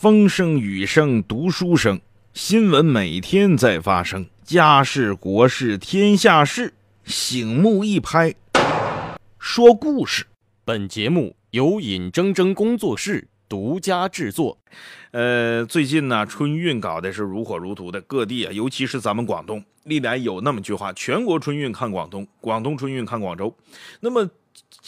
风声雨声读书声，新闻每天在发生，家事国事天下事，醒目一拍，说故事。本节目由尹铮铮工作室独家制作。呃，最近呢，春运搞的是如火如荼的，各地啊，尤其是咱们广东，历来有那么句话：全国春运看广东，广东春运看广州。那么。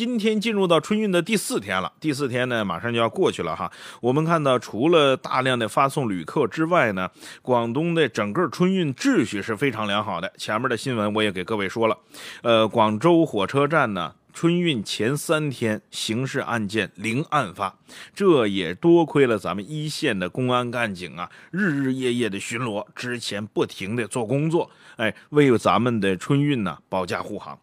今天进入到春运的第四天了，第四天呢，马上就要过去了哈。我们看到，除了大量的发送旅客之外呢，广东的整个春运秩序是非常良好的。前面的新闻我也给各位说了，呃，广州火车站呢，春运前三天刑事案件零案发，这也多亏了咱们一线的公安干警啊，日日夜夜的巡逻，之前不停的做工作，哎，为咱们的春运呢保驾护航。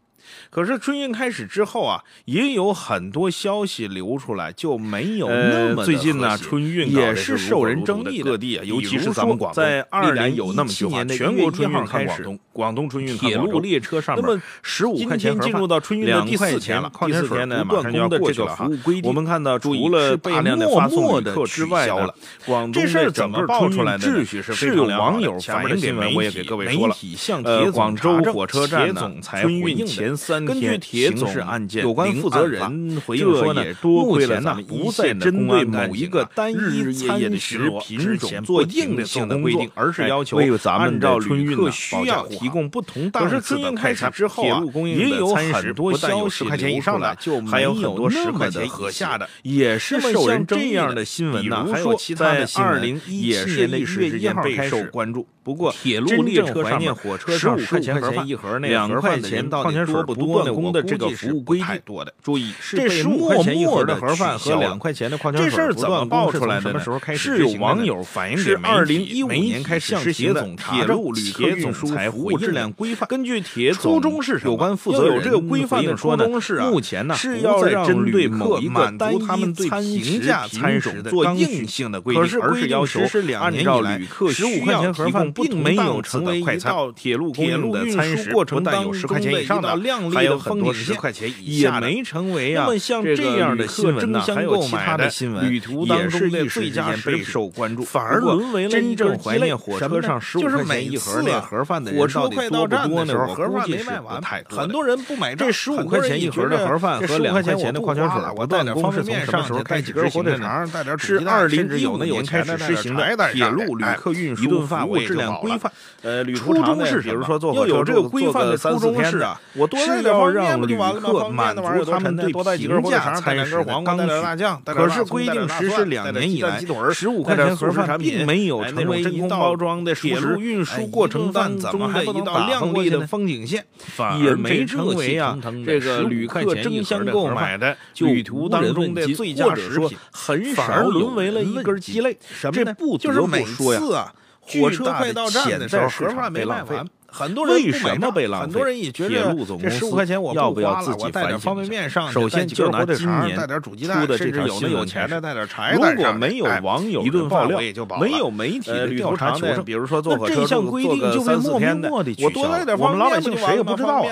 可是春运开始之后啊，也有很多消息流出来，就没有那么最近呢，春运也是受人争议，各地啊，尤其是咱们广东，在二零有那么句话，全国春运开始，广东春运铁路列车上面，那么十五块钱进入到春运的第四天了，第四天呢马上就要过去了哈。我们看到，除了大量的发送旅客之外呢，广东的整个春运秩序是非常良好的。前面的新闻我也给各位说了，呃，广州火车站呢，春运前三天。铁总有关负责人回应说呢，目前呢不再针对某一个单一餐食品种做硬性的规定，而是要求按照旅客需要提供不同档次的快餐。铁路供应的餐食不但有十块钱以上的，还有很多十块钱以下的，也是受人这样的新闻呢。还有其他的新闻也是历史之间备受关注。不过，铁路列车上面十五块钱一盒那两块钱矿泉水不多呢？的这个服务规定多的，注意，这十五块钱一盒的盒饭和两块钱的矿泉水这事儿怎么爆出来的？是有网友反映给二零一五年开始实行的铁路旅客运输服务质量规范。根据铁总有关负责人这个规范的说呢，目前呢是要针对某一个单一餐食餐种做硬性的规定，而是要求按照旅客十五块钱盒饭并没有成为一道铁路铁路运输过程当中十块钱还有很多十块钱以。也没成为啊，这样的新闻呢，还有其他的新闻，旅途当中的最佳备受关注，反而沦为了真正怀念火车上十五块钱一盒那盒饭的人到底多不多呢？我估计是不太多。很多人不买这十五块钱一盒的盒饭和两块钱的矿泉水，我带点方便面上去，带几根火腿肠，带点是二零一五年开始实行的铁路旅客运输服务质量规范。呃，旅途长是比如说坐火车坐规范的初衷是啊，是要让旅客满足他们。对平价餐食的刚需，可是规定实施两年以来，十五块钱盒饭并没有成为真空包装的铁路运输过程当中的一道亮丽的风景线，也没成为啊这个旅客争相购买的旅途当中的最佳食品，很少沦为了一根鸡肋。这不就是每次啊，火车快到站的时候，盒饭没卖完。很多人为什么被浪费？很多人也觉得这十五块钱我要不要自己带点方便面上？首先就拿今年出的这条有的有钱的带点柴。如果没有网友一顿爆料，没有媒体的调查求证，比如说坐火车坐个三四天的，我多带点我们老百姓谁也不知道。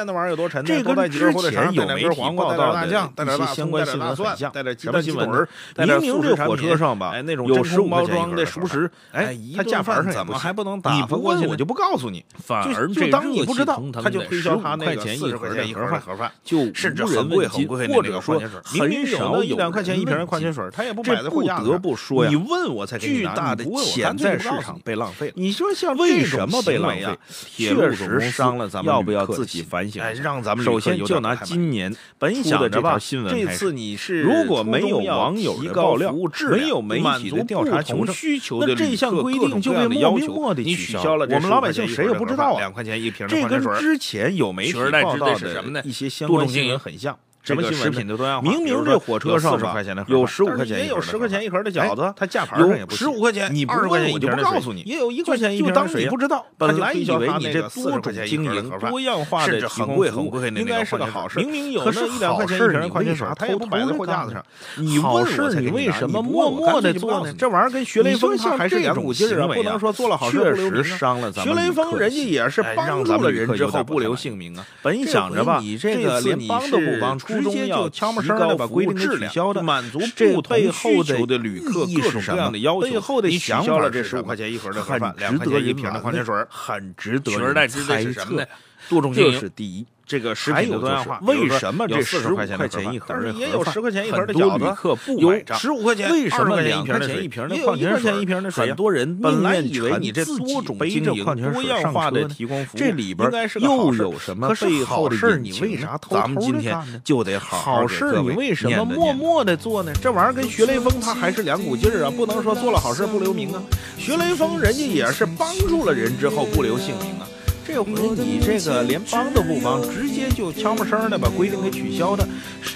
这跟之前有媒体报道的一些相关新闻很像。什么新闻？明明这火车上吧，有十五包装的熟食，哎，它价牌上怎么还不能打？你不问我就不告诉你，反而就当你不知道。他就推销他那个四十块钱一盒饭，盒饭就甚至很贵很贵或者说很少一两块钱一瓶的矿泉水，他也不摆在货架上。不得不说呀，你问我才巨大的潜在市场被浪费了。你说像为什么被浪费？确实伤了咱们要不要自己反省？让咱们首先就拿今年本想的这条新闻这次你是如果没有网友的爆料，没有媒体的调查求证，那这项规定就被莫名的取消了。我们老百姓谁也不知道啊。两块钱一瓶的矿泉水，之前有媒体报道的一些相关新闻很像。什么食品的多样化？明明这火车上吧有十五块钱，也有十块钱一盒的饺子，它价牌上也不十五块钱，你二十块钱我就不告诉你，也有一块钱一瓶当你不知道，本来以为你这多种经营、多样化的很贵很贵，应该是个好事。明明有那一两块钱一瓶矿泉水，他也不摆在货架子上。你好事你为什么默默的做呢？这玩意儿跟学雷锋还是两股劲儿啊，不能说做了好事确实伤了咱们。学雷锋人家也是帮助了人之后不留姓名啊。本想着吧，这个连帮都不帮，之直接就悄没声的把规定给取消的，满足这不同需求的旅客各种各样的要求，背后的你取想消了这十五块钱一盒的盒饭，两块钱一瓶的矿泉水，很值得取而人代之的是什么呢？多种经这是第一。这个食品的多样化，为什么这十15块钱一盒但是也有十块钱一盒的饺子，有十五块钱，为什么20块钱两块钱一瓶的矿泉水一块钱一瓶的水？很多人本来以为你这多种背经营多样化的提供服务，这里边又有什么背后的好事你为啥偷咱们偷今天就得好好事你为什么默默的做呢？这玩意儿跟学雷锋他还是两股劲儿啊，不能说做了好事不留名啊。学雷锋人家也是帮助了人之后不留姓名啊。这回你这个连帮都不帮，直接就悄没声的把规定给取消的，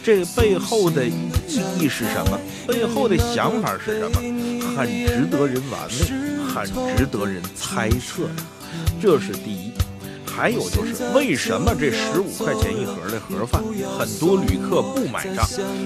这背后的意义是什么？背后的想法是什么？很值得人玩味，很值得人猜测的。这是第一。还有就是，为什么这十五块钱一盒的盒饭，很多旅客不买账？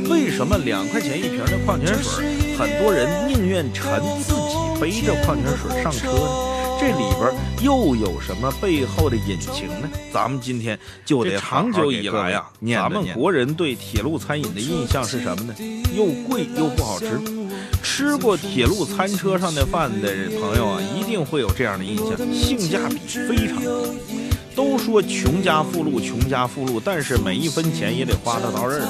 为什么两块钱一瓶的矿泉水，很多人宁愿沉自己背着矿泉水上车呢？这里边又有什么背后的隐情呢？咱们今天就得这长久以来啊、咱们国人对铁路餐饮的印象是什么呢？又贵又不好吃。吃过铁路餐车上的饭的朋友啊，一定会有这样的印象，性价比非常低。都说穷家富路，穷家富路，但是每一分钱也得花到刀刃上。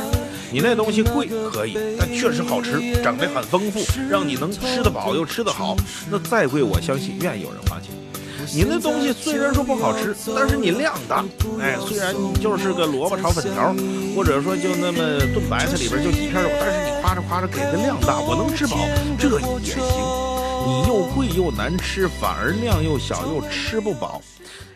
你那东西贵可以，但确实好吃，整得很丰富，让你能吃得饱又吃得好。那再贵，我相信愿意有人花钱。你那东西虽然说不好吃，但是你量大，哎，虽然你就是个萝卜炒粉条，或者说就那么炖白菜里边就几片肉，但是你夸着夸着给的量大，我能吃饱，这也行。你又贵又难吃，反而量又小又吃不饱。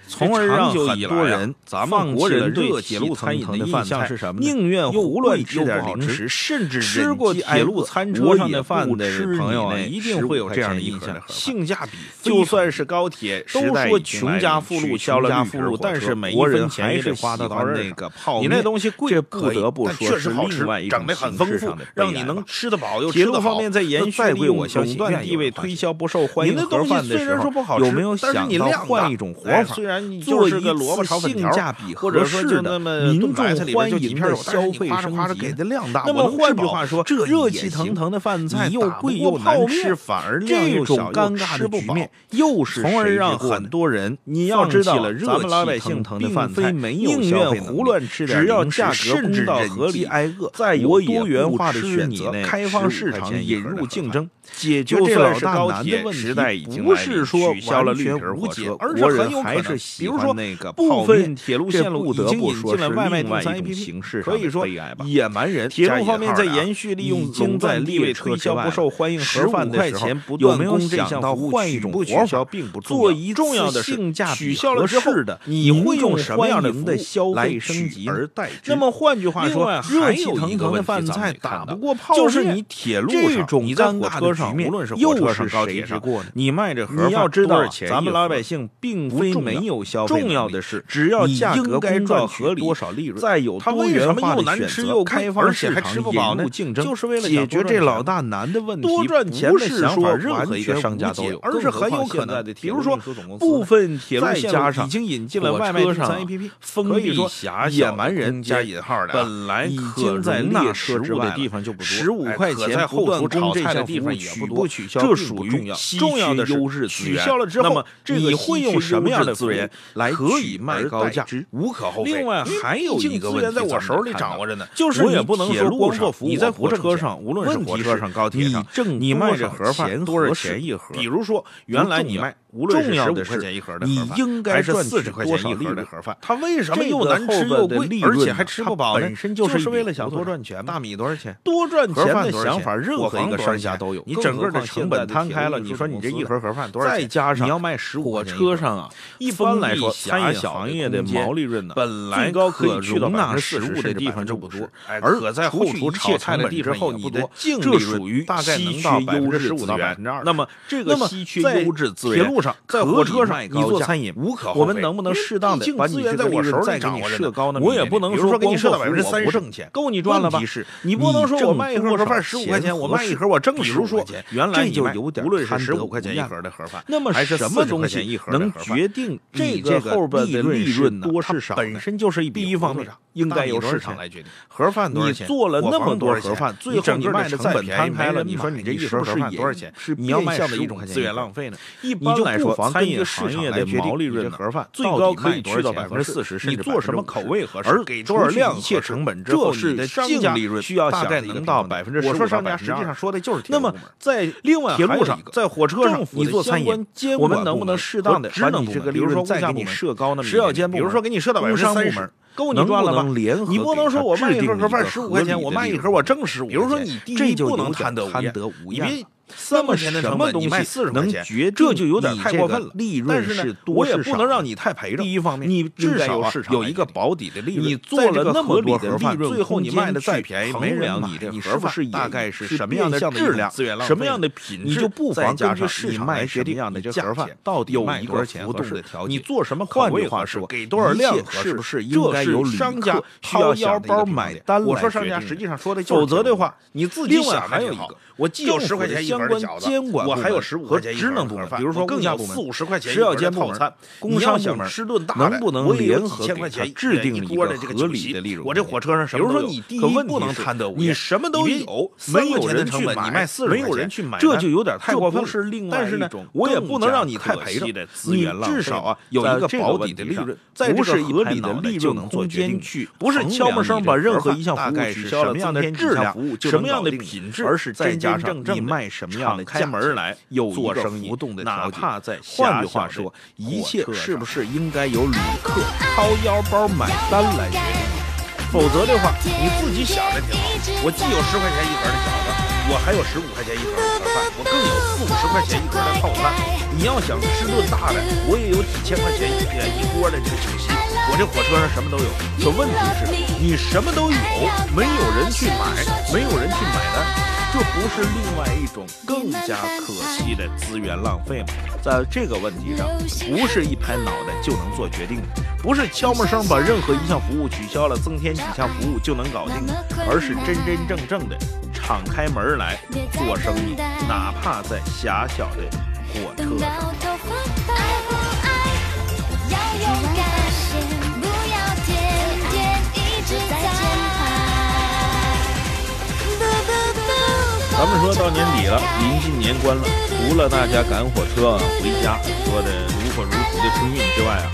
从而让很多人，咱们国人对铁路餐饮的印象是什么？宁愿胡乱吃点零食，甚至吃过铁路餐车上的饭的朋友啊，一定会有这样的印象：性价比。就算是高铁，都说穷家富路消了富路，但是每一分钱也得花到刀刃上。你那东西贵，这不得不说确实好吃，整得很丰富，让你能吃得饱又吃得好。铁路方面在延续利用垄断地位，推销不受欢迎盒饭的时候，有没有想到换一种活法？虽然你就是个萝卜炒粉条，或者说就那么民众欢迎的消费升级。那么换句话说，这热气腾腾的饭菜又贵又难吃，反而量又小，尴尬的局面又是从而让很多人你要知道，咱们老百姓并非没有宁愿胡乱吃点，只要价格公道合理，挨饿，再有多元化的选择，开放市场，引入竞争，解决这老大难的问题，不是说取消了绿皮火车，而是很有可能，比如说那个部分铁路线路已经引进了外卖订餐 APP，可以说野蛮人。铁路方面在延续利用经在地位推销不受欢迎盒饭的时候，有没有想到换一种活法？做一重要的性价取消了之后的，你会用什么样的消费升级而代之？那么换句话说，热气腾腾的饭菜打不过泡面，就是你铁路这种你在火车上，无论是火车上、高铁上，你卖这盒你要知道，咱们老百姓并非没有消费重要的是，只要价格公道合理，多少利润，再有多元化的选择，开放市场，引入竞争，就是为了解决这老大难的问题。多赚钱不是说任何一个商家都有，而是很有可能，比如说部分铁路线路已经引进了外卖订餐 APP，可以说野蛮人加引号的，本来已经在列车之外的地方就不多，十五块钱在后厨炒菜的地方也不多，取消这属于重要的优质取消了之后，你会用什么样的资源来可以卖高价？无可厚非。另外还有一个问题在我手里掌握着呢，就是我也不能说光做服务，你在火车上，无论是火车上、高铁上，你卖这盒饭多少钱一盒？比如说，原来你卖无论是十五块钱一盒的你应该赚四十块钱一盒的盒饭，它为什么又难吃又贵，而且还吃不饱呢？本身就是为了想多赚钱。大米多少钱？多赚钱的想法，任何一个商家都有。你整个的成本摊开了，你说你这一盒盒饭多少钱？再加上你要卖十五火车上啊，一般来说，餐饮行业的毛利润呢，本来高可以容纳食物的地方就不多，而可在后厨炒菜的地方后，你的净利润大概能到百分之十五到百分之二。那么这个稀缺优质资源，铁路上在火车上你做餐饮无可厚非我们能不能适当的把资源在我手里给你设高呢？我也不能说给你设到百分之三十够你赚了吧？你不能说我卖一盒盒饭十五块钱，我卖一盒我挣比如说钱，原来就有点无论是十五块钱一盒的盒饭，那么什么东西能决定这个后边的利润多是少？本身就是一第一方面应该由市场来决定。盒饭多少钱？你做了那么多盒饭，最后你卖的再便宜了，你说你这一盒盒饭多少钱？你要卖的一种资源浪费呢？一般来说，餐饮行业的毛利润盒饭最高可以去到百分之四十，你做什么口味合适，而给多少量，一切成本之后，是的净利润需要大概能到百分之十我说商家实际上说的就是那么在另外铁路上，在火车上，你做餐饮，我们能不能适当的把你这个利润再给你设高那么比如说给你设到百分之三十，够你赚了吧？你不能说我卖一盒盒饭十五块钱，我卖一盒我挣十五。比如说你第一不能贪得无厌。钱的成本，你卖四十块钱，这就有点太过分了。利润是多是少？我也不能让你太赔着。第一方面，你至少有一个保底的利润。你做了那么多盒饭，最后你卖的再便宜，没人买。你是不是大概是什么样的质量、什么样的品质？你就不妨根据市场来决定的这盒饭到底卖多少钱合适。你做什么换句话说？给多少量合适？是不是应该由商家掏腰包买单我说商家实际上说的，否则的话，你自己想还有一个，我既有十块钱一盒的饺子。我还有十五块钱一盒的饭，比如说更有四五十块钱食药监部门、工商部门吃顿大能不能联合给他制定一个合理的利润？我这火车上什么都有，可不能贪得无厌。你什么都有，没有人去买，你没有人去买，这就有点太过分。是另外一种，我也不能让你太赔着。你至少啊有一个保底的利润，在不是合理的利润空间去，不是悄没声把任何一项服务取消了，什么样的质量、什么样的品质，而是再加上你卖什么样的开门来做生意，哪怕在换句话说，一切是不是应该由旅客掏腰包买单来决定？否则的话，你自己想着挺好。我既有十块钱一盒的饺子，我还有十五块钱一盒的盒饭，我更有四五十块钱一盒的套餐。你要想吃顿大的，我也有几千块钱一一锅的这个酒席。我这火车上什么都有。可问题是，你什么都有，没有人去买，没有人去买单。这不是另外一种更加可惜的资源浪费吗？在这个问题上，不是一拍脑袋就能做决定的，不是悄没声把任何一项服务取消了，增添几项服务就能搞定，而是真真正正的敞开门来做生意，哪怕在狭小的火车上咱们说到年底了，临近年关了，除了大家赶火车回家说的如火如荼的春运之外啊，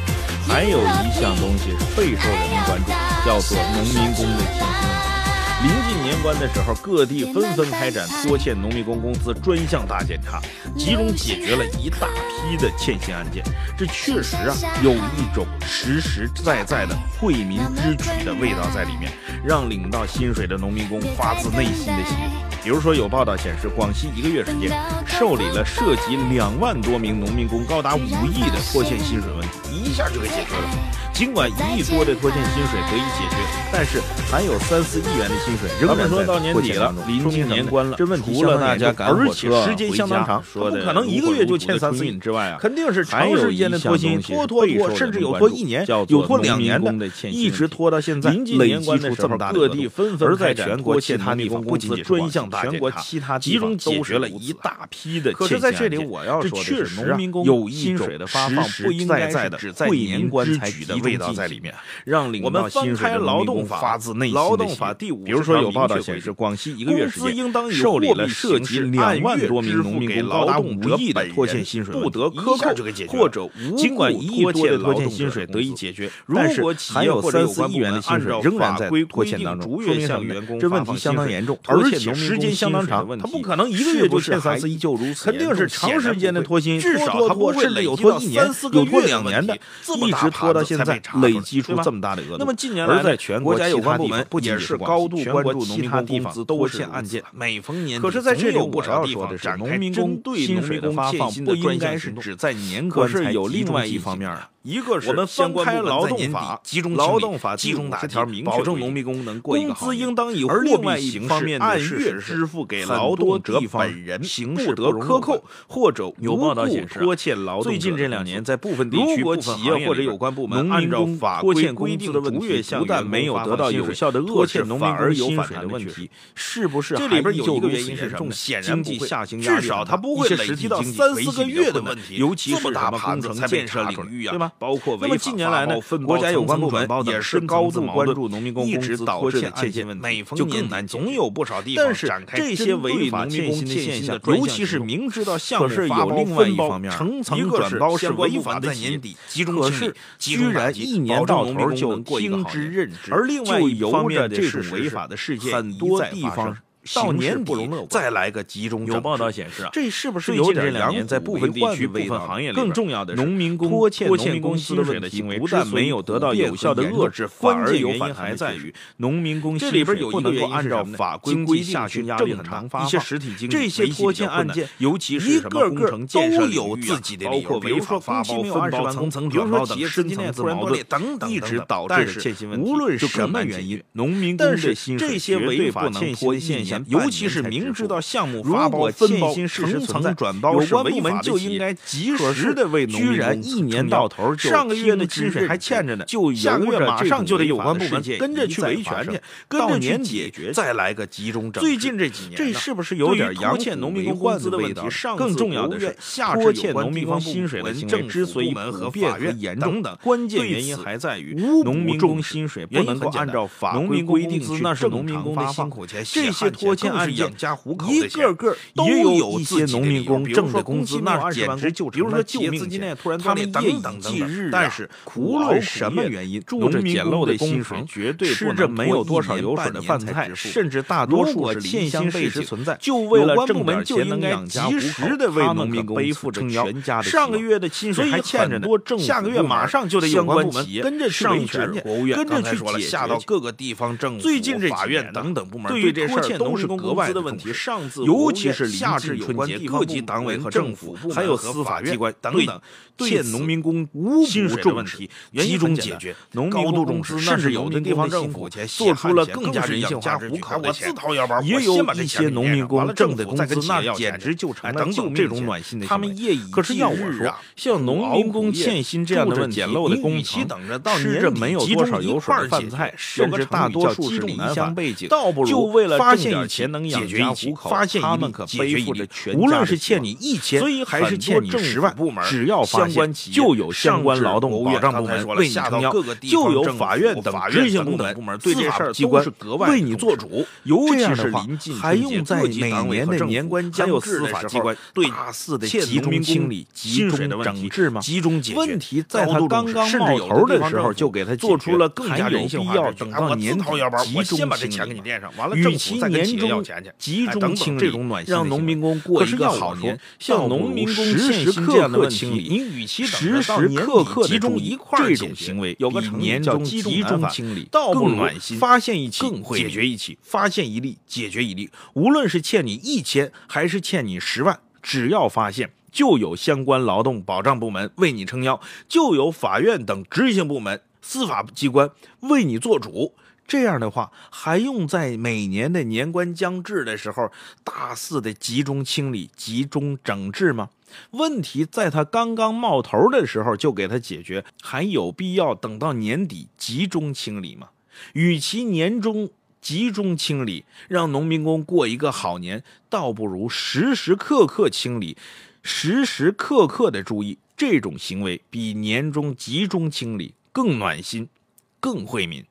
还有一项东西是备受人们关注，叫做农民工的欠薪问题。临近年关的时候，各地纷纷开展拖欠农民工工资专项大检查，集中解决了一大批的欠薪案件。这确实啊，有一种实实在在的惠民之举的味道在里面，让领到薪水的农民工发自内心的喜悦。比如说，有报道显示，广西一个月时间受理了涉及两万多名农民工高达五亿的拖欠薪水问题，一下就给解决了。尽管一亿多的拖欠薪水得以解决，但是还有三四亿元的薪水仍然在年底了，临近年关了，这问题除了大家赶火车时间相当长，说的不可能一个月就欠三四亿之外啊，肯定是长时间的拖薪，拖拖拖，甚至有拖一年，有拖两年的，一直拖到现在，累积出这么大的各地纷纷在全国其他地方不仅仅专项大全国其他集中解决了一大批的可是在这里我要说的是，农民工有薪水的发放不应该在的惠民关才举的味道在里面。让领到薪水的农发自内心的喜悦。比如说，有报道显示，广西一个月时间受理了涉及两万多名农民工高达五亿的拖欠薪水不得克扣，或者尽管一亿多的拖欠薪水得以解决，但是还有三四亿元的薪水仍然在拖欠当中，说明什么？这问题相当严重，而且时间相当长。他不可能一个月就欠三四亿，肯定是长时间的拖薪，至少他不会甚至有拖一年、有拖两年的，一直拖到现在，累积出这么大的额度。那么近年来，在全国家有关部门不仅是高度关注农民工地方拖欠案件，每逢年可是在这里不少地方，农民工薪水的发放不应该是只在年关才有另外一方面啊。一个是我们翻开劳动法，集中劳动法集中打条，保证农民工能过一个好工资应当以货币形式按月支付给劳动者本人，不得克扣或者有报道显示，拖欠劳动最近这两年在部分地区、如果企业或者有关部门按照法规规定的问题，不但没有得到有效的遏制，反而有反弹的问题，是不是？这里边有一个原因是什么？经济下行压力至少它不会累积到三四个月的问题，尤其是这么大工程建设领域啊，对吗？包括那么近年来呢，国家有关部门也是高度关注农民工一直导致欠薪问题，就更难总有不少地方但是这些违法欠薪的现象，尤其是明知道项目发包分包层层转包是违法的年底，可是居然一年到头就听之任之，而另外一方面这种违法的事件很多地方。到年底再来个集中有报道显示啊，这是不是有点两年在部分地区、部分行业里，更重要的农民工拖欠农民工薪水的行为，不但没有得到有效的遏制，反而有反还在于农民工这里边不能够按照法规规定去正常发放。这些拖欠案件，尤其是一个个都有自己的包括比如说发包、分包、层层转包等深层次矛盾等等，一直导致的欠薪问题。无论什么原因，农民工的薪水绝对不能拖现象，尤其是。明知道项目发包分包层层转包有关部门就应该及时的为农民工一年到头上个月的薪水还欠着呢，就下个月马上就得有关部门跟着去维权去，跟着去解决，再来个集中整治最近这几年，这是不是有点拖欠农民工工资的问题？更重要的是，拖欠农民工薪水的行为之所以普遍和严重，关键原因还在于农民工薪水不能够按照法规规定去正常发放。这些拖欠案件，一个。个个都有一些农民工挣的工资，那简直就成了救命钱。他们夜以继日，但是无论什么原因，农民工的薪水绝对吃着没有多少油水的饭菜，甚至大多数是欠薪事实存在。就为了挣点钱能养家糊口，他们可背负着全家的上个月的薪水还欠着呢，下个月马上就得有关部门跟着上维权去，跟着去解下到各个地方政府、最近这法院等等部门对这事儿都是格外的问题。上自尤其是临近春节，各级党委和政府，还有司法机关等等，欠农民工薪水的问题集中解决，农民工重视，甚至有的地方政府做出了更加人性化的举措。也有一些农民工挣的工资，那简直就成了救命钱。他们夜以继日啊，像农民工欠薪这样的问题，你与其等着到年底没有多少油水的饭菜，甚至大多数是离乡背景，倒不如发现以前能养家糊口，发现他们可背负着全无论是欠你一千，还是欠你十万，只要发现，就有相关劳动保障部门为你撑腰，就有法院等执行部门、对这事儿机关为你做主。尤其是临近还用在每年的年关将至的时候，大肆的集中清理、集中整治吗？集中解决问题，在他刚刚冒头的时候就给他做出了更加有必要。等到年底集中清理，与其年终集中清理。让农民工过一个好年，像农民工时时刻刻清理，你与其时时刻刻集中一块这种行为，有个年终集中清理，倒不暖心。发现一起，解决一起；发现一例，解决一例。无论是欠你一千，还是欠你十万，只要发现，就有相关劳动保障部门为你撑腰，就有法院等执行部门、司法机关为你做主。这样的话，还用在每年的年关将至的时候大肆的集中清理、集中整治吗？问题在他刚刚冒头的时候就给他解决，还有必要等到年底集中清理吗？与其年终集中清理，让农民工过一个好年，倒不如时时刻刻清理，时时刻刻的注意。这种行为比年终集中清理更暖心，更惠民。